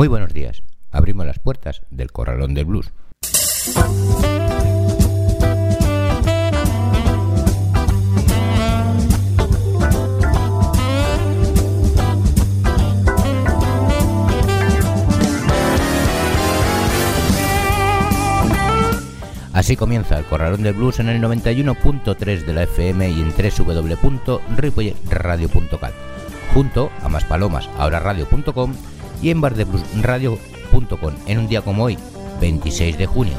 Muy buenos días. Abrimos las puertas del Corralón del Blues. Así comienza el Corralón del Blues en el 91.3 de la FM y en www.ripoyradio.cat, junto a Más Palomas, ahora radio.com y en bardebluesradio.com en un día como hoy, 26 de junio.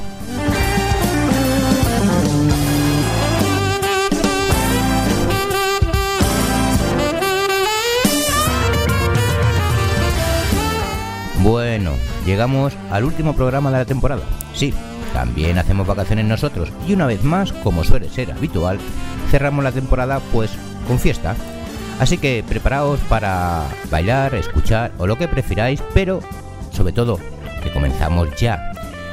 Bueno, llegamos al último programa de la temporada. Sí, también hacemos vacaciones nosotros y una vez más, como suele ser habitual, cerramos la temporada pues con fiesta. Así que preparaos para bailar, escuchar o lo que prefiráis, pero sobre todo que comenzamos ya.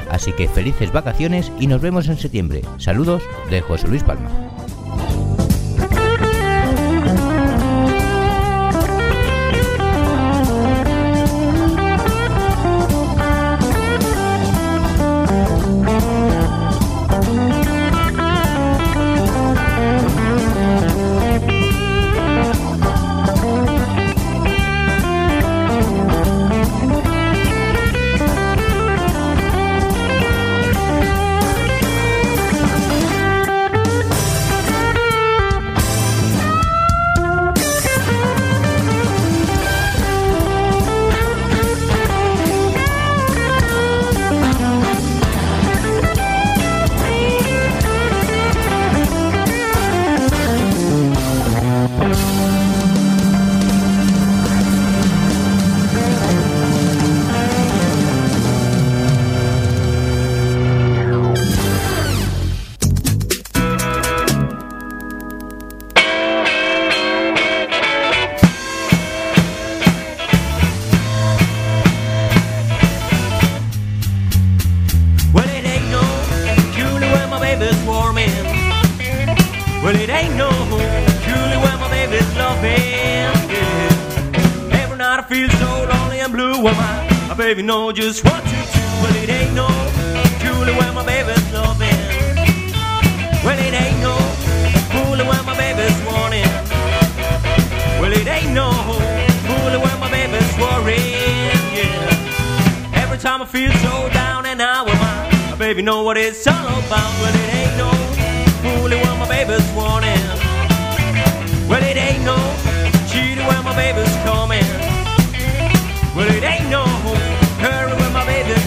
Así que felices vacaciones y nos vemos en septiembre. Saludos de José Luis Palma. Just one, two, two. Well, it ain't no Julie when my baby's loving. Well, it ain't no Julie when my baby's warning. Well, it ain't no Julie when my baby's worrying. Yeah. Every time I feel so down and out with my, baby know what it's all about. Well, it ain't no Julie when my baby's warning. Well, it ain't no cheating when my baby's coming. Well, it ain't no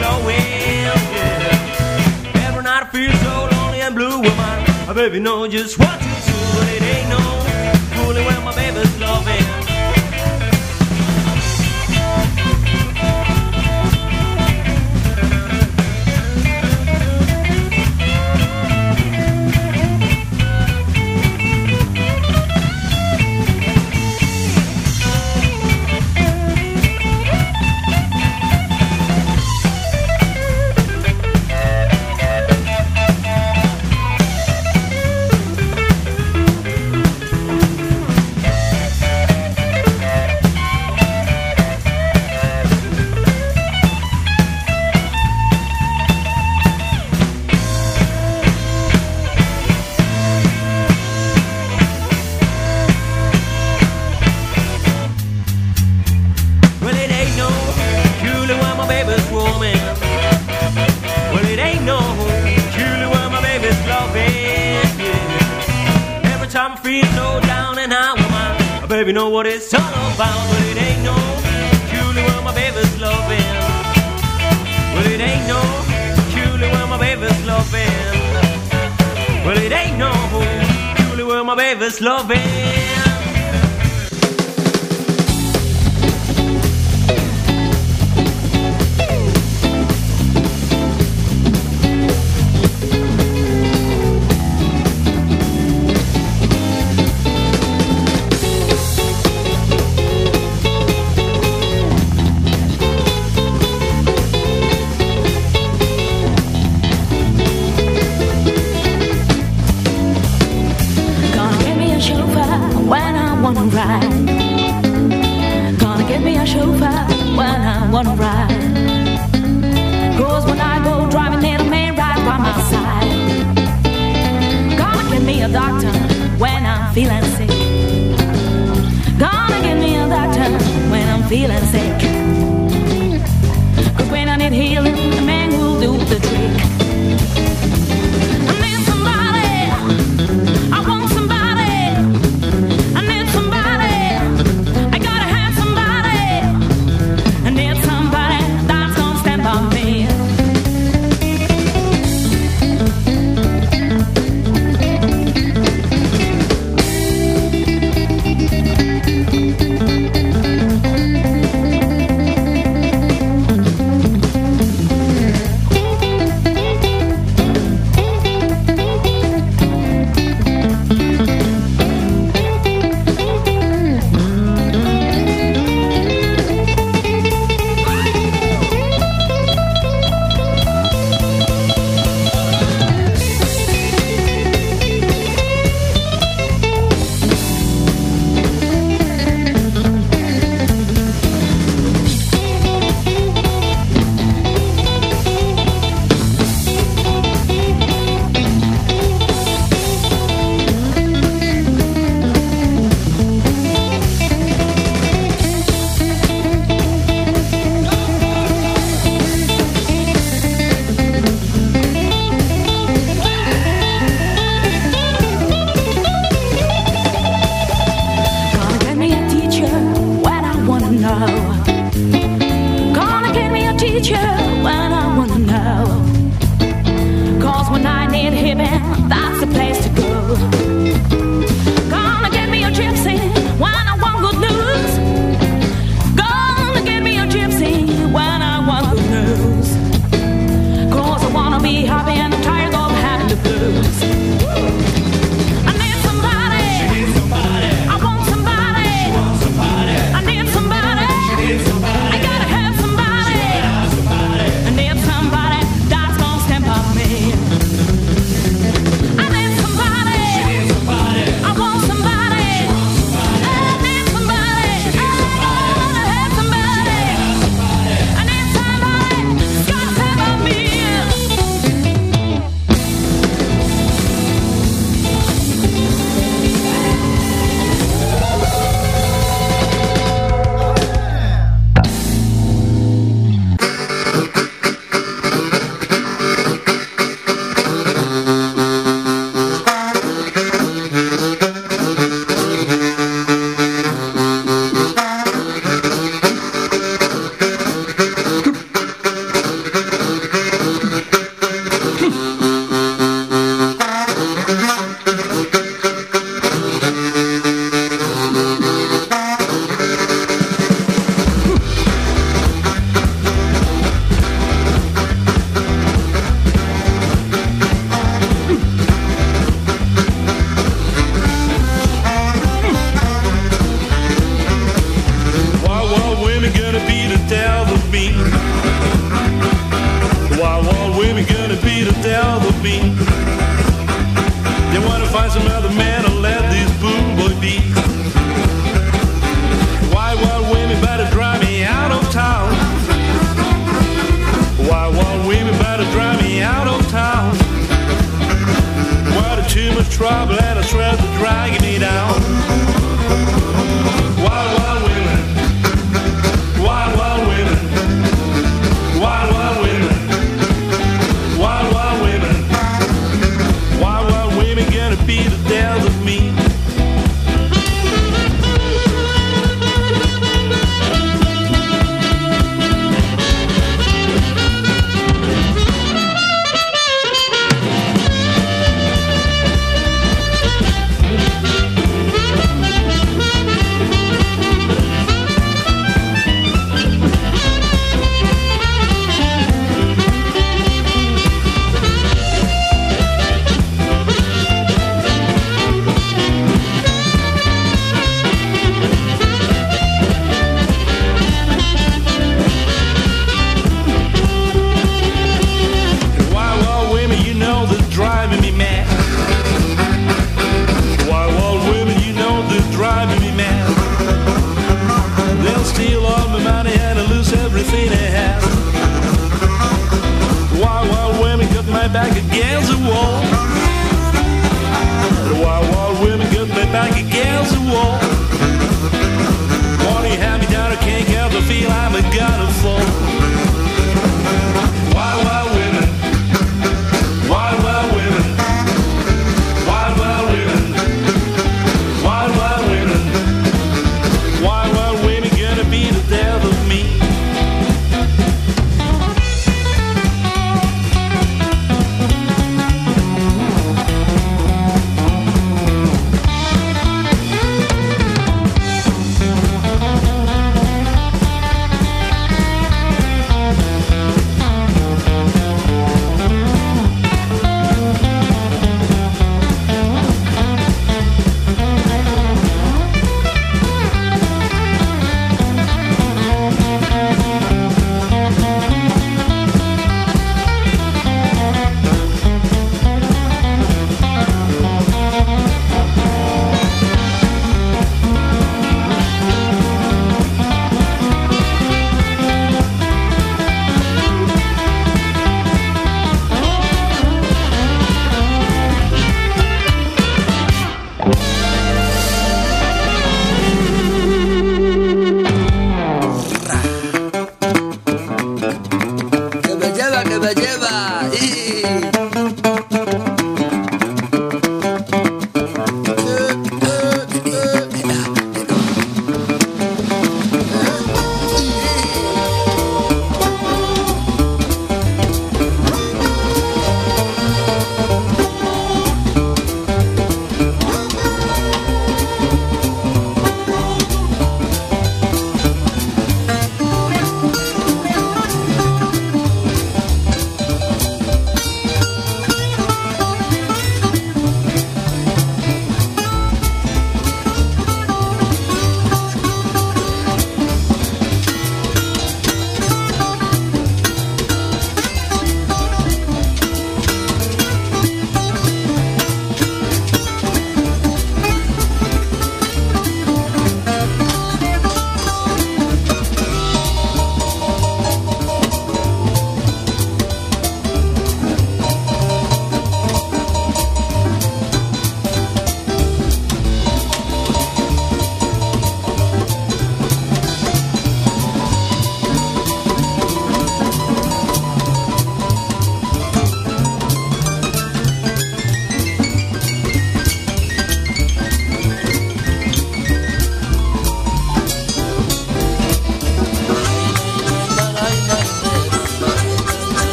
baby's. Yeah. Every night I feel so lonely and blue with my, baby know just what to do, but it ain't no fooling when my baby's loving. What it's all about. Well, it ain't no Julie when my baby's loving. Well, it ain't no Julie when my baby's loving. Well, it ain't no Julie when my baby's loving.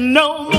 No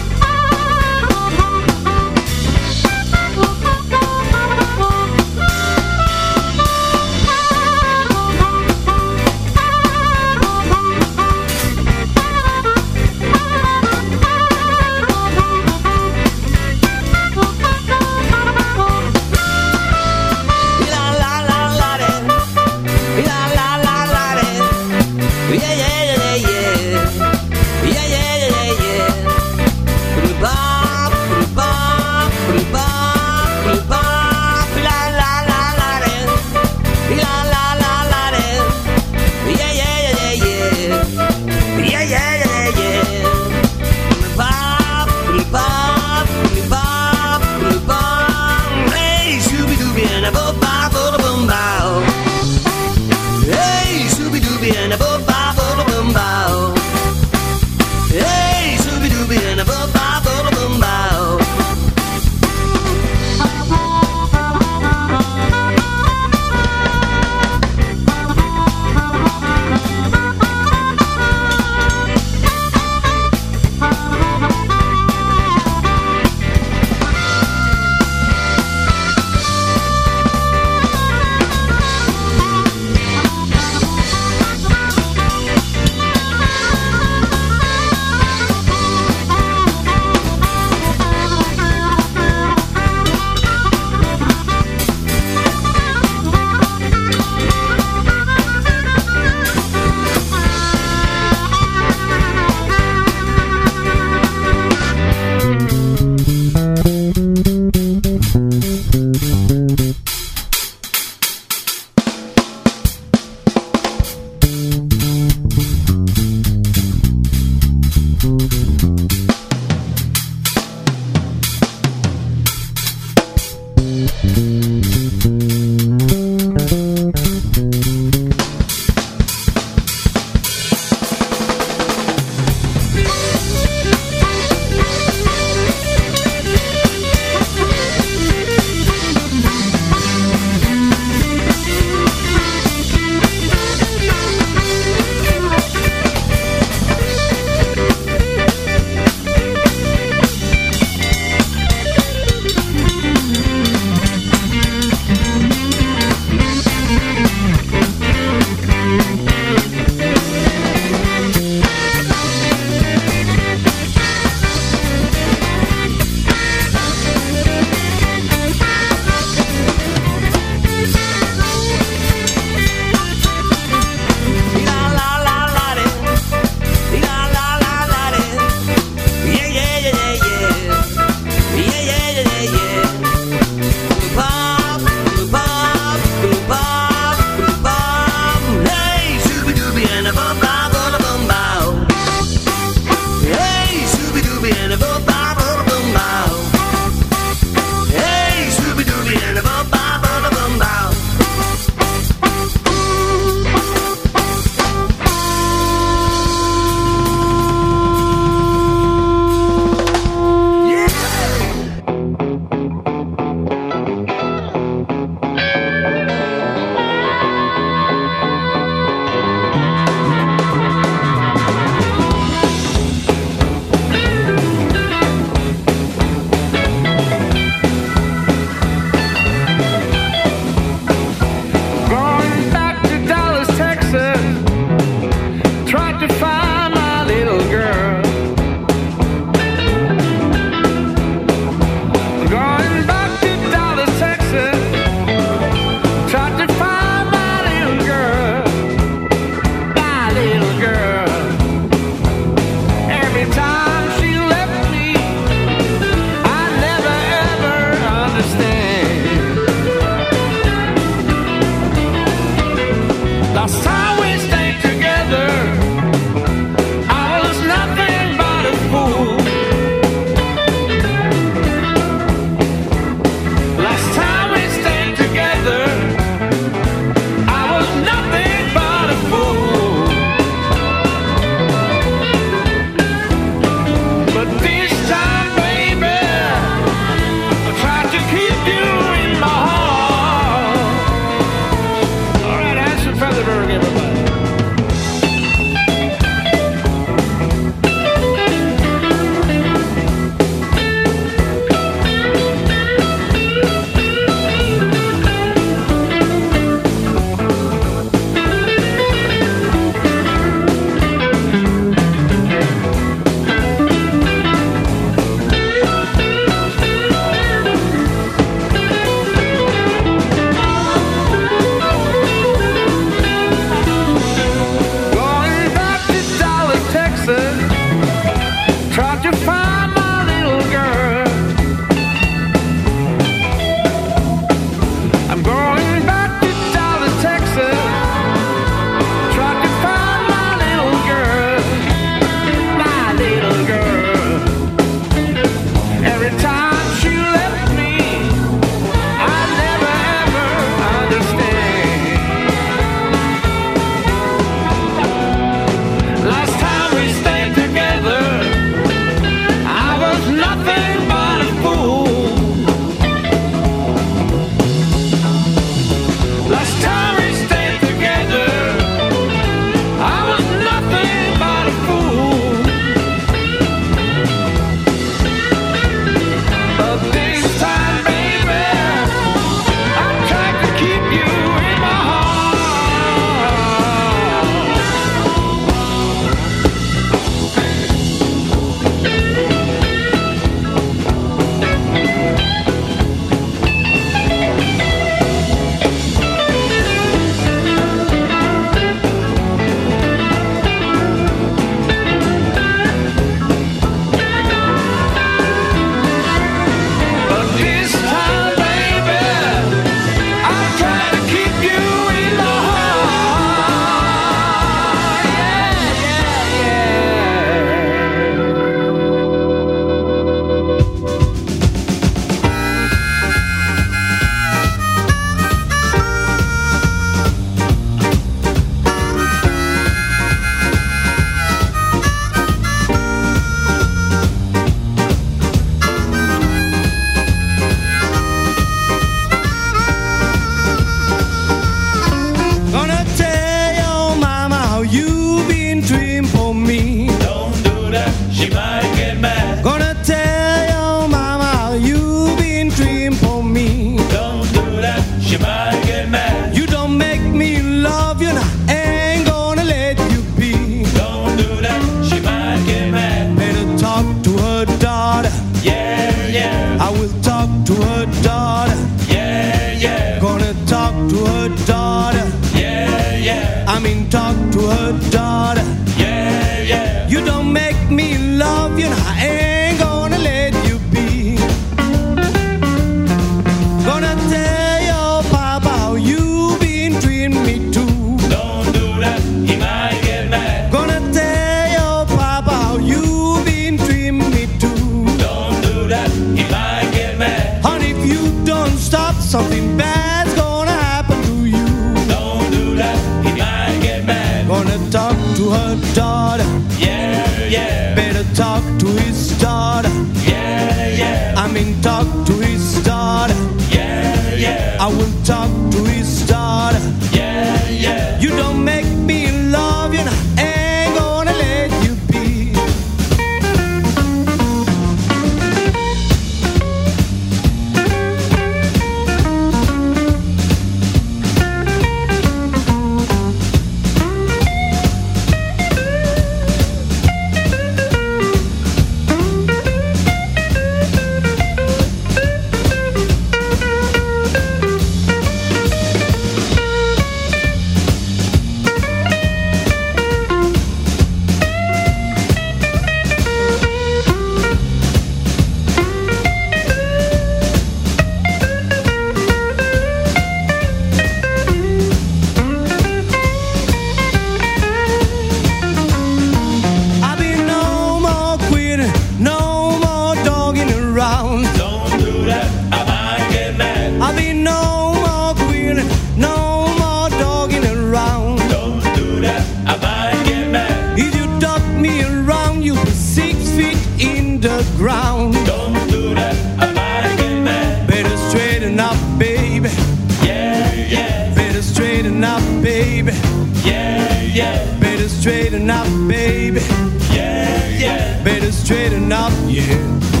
yeah. Better straighten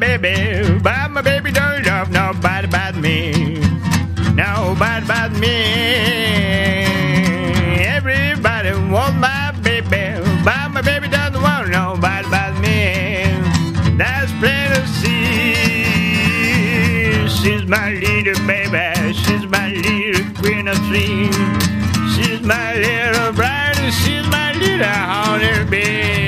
baby, but my baby don't love nobody but me. Nobody but me. Everybody wants my baby, but my baby doesn't want nobody but me. That's plain to see. She's my little baby, she's my little queen of dreams. She's my little bride, she's my little honey bee.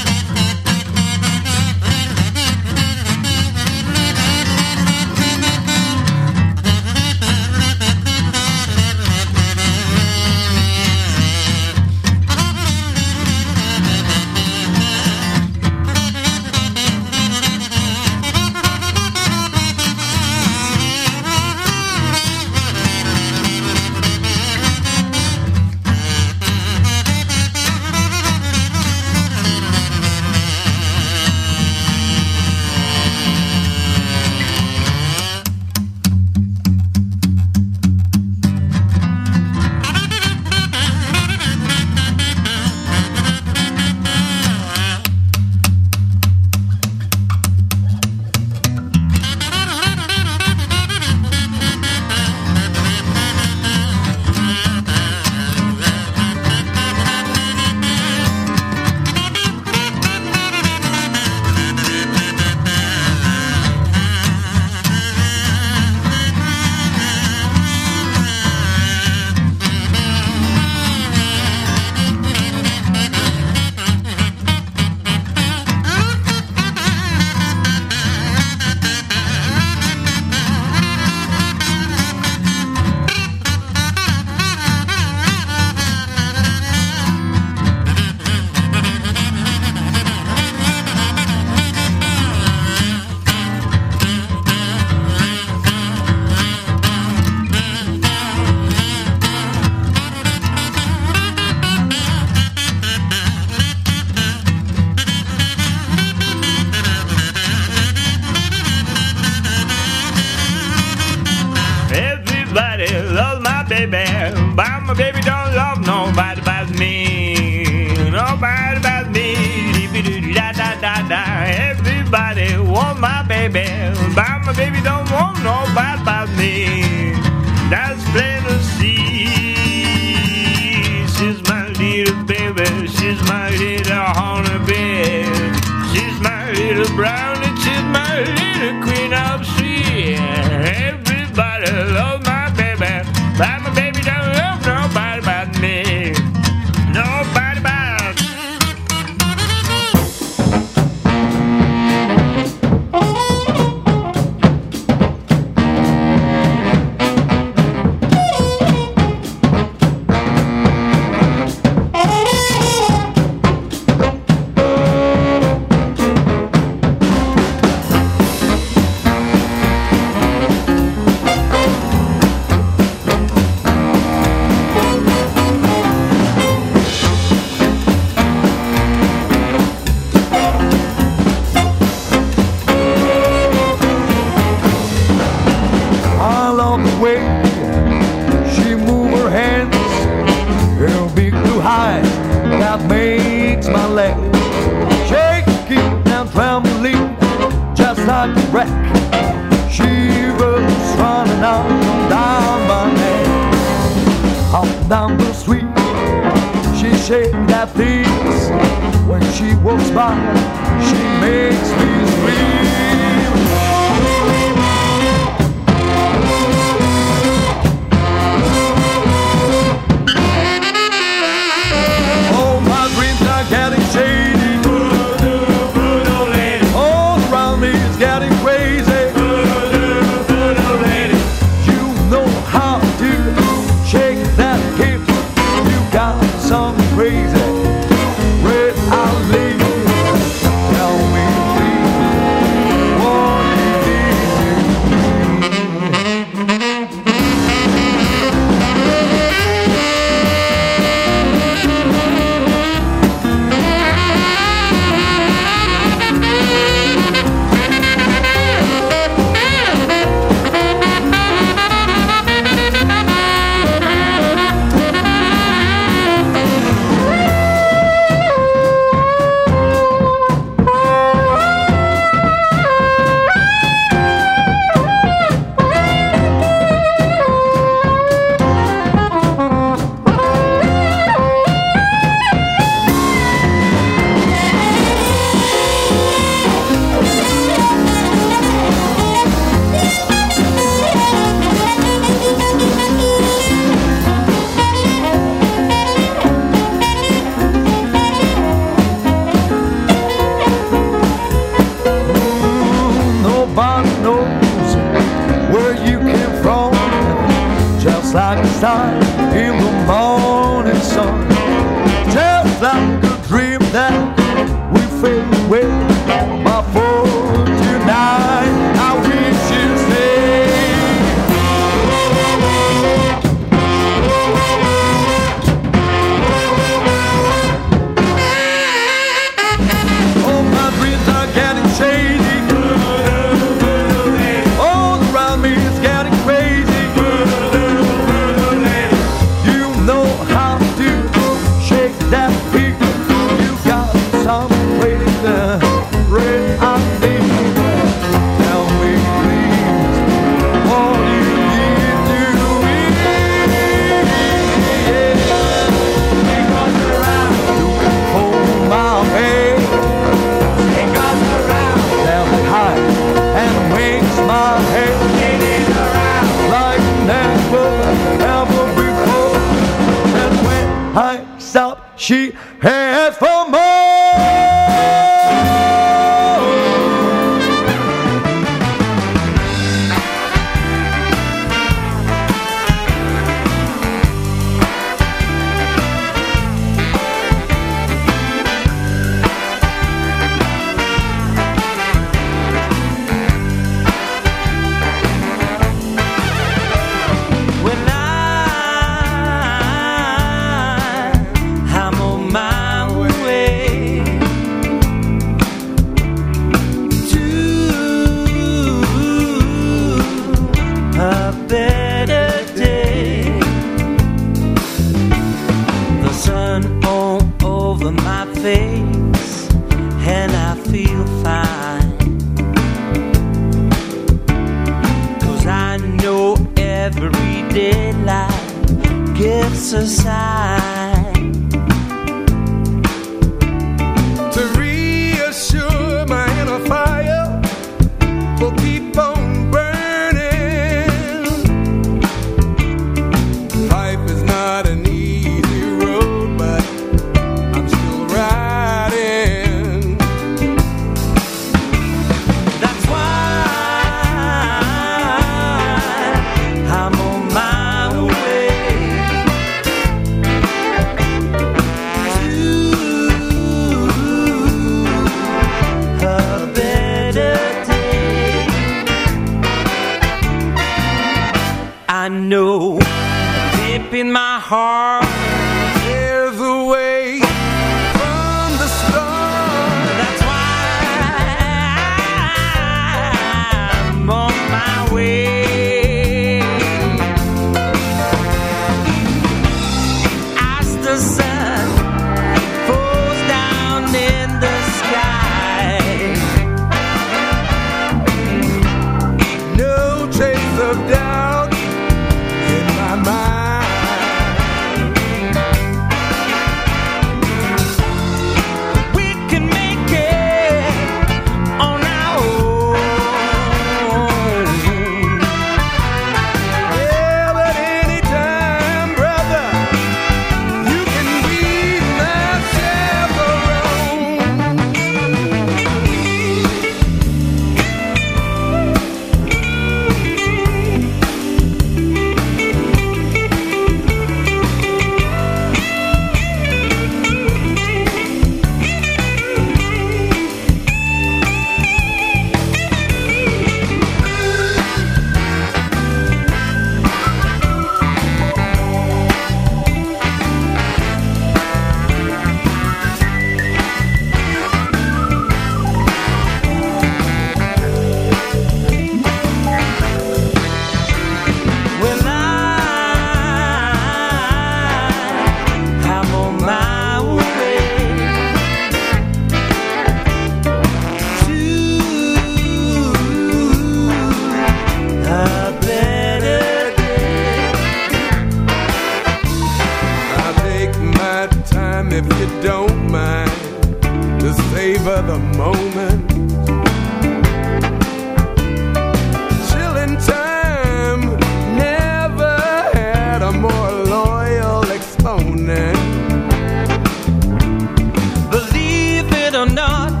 Or not,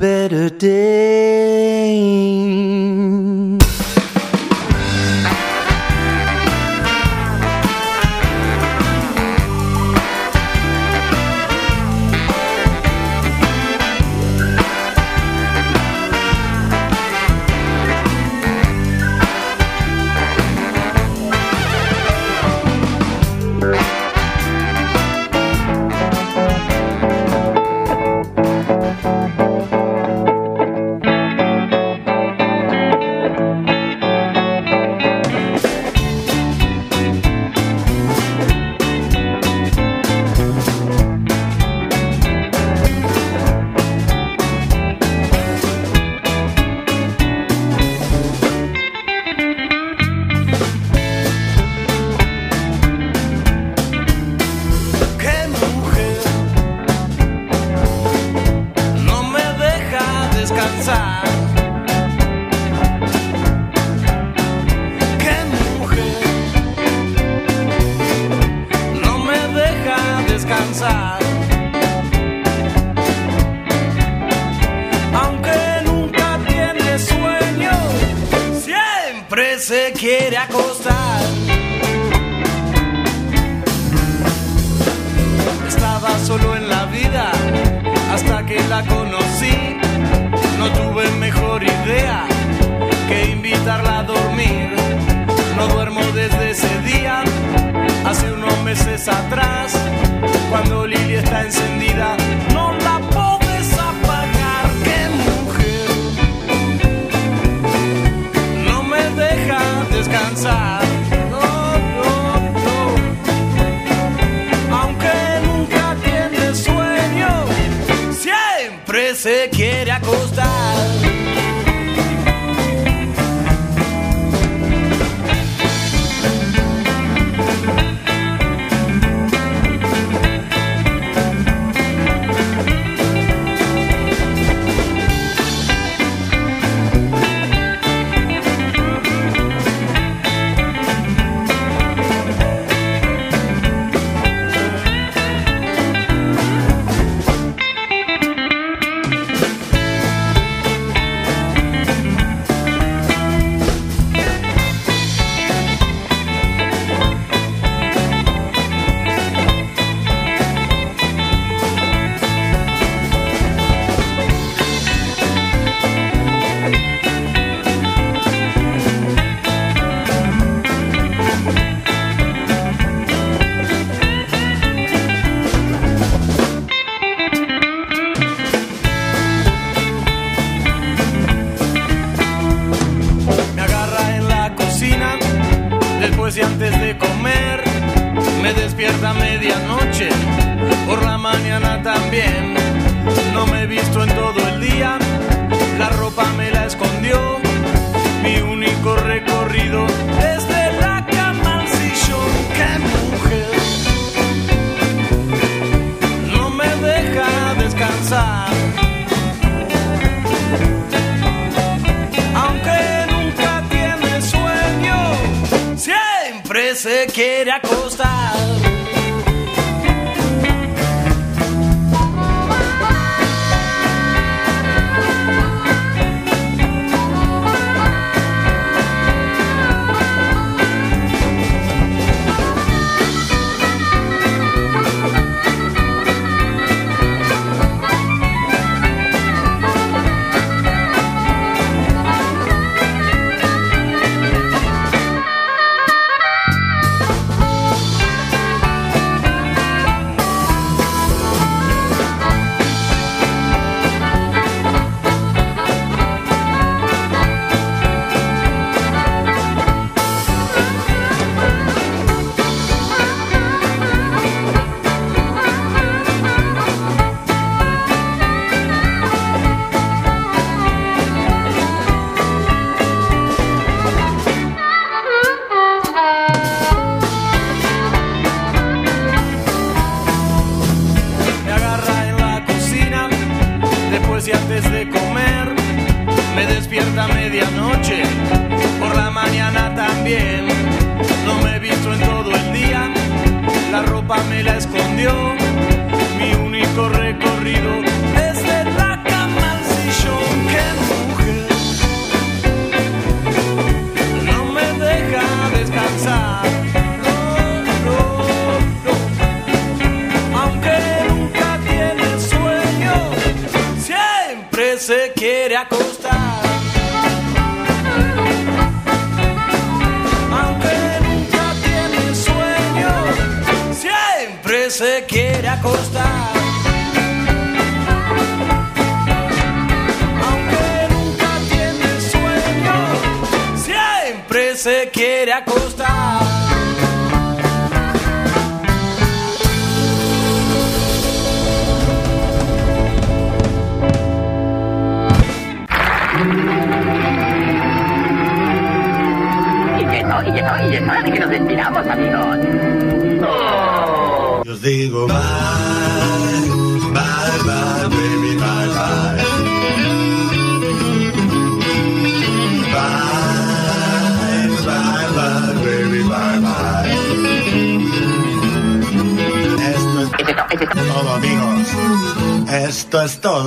better day.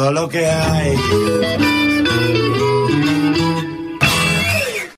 todo lo que hay.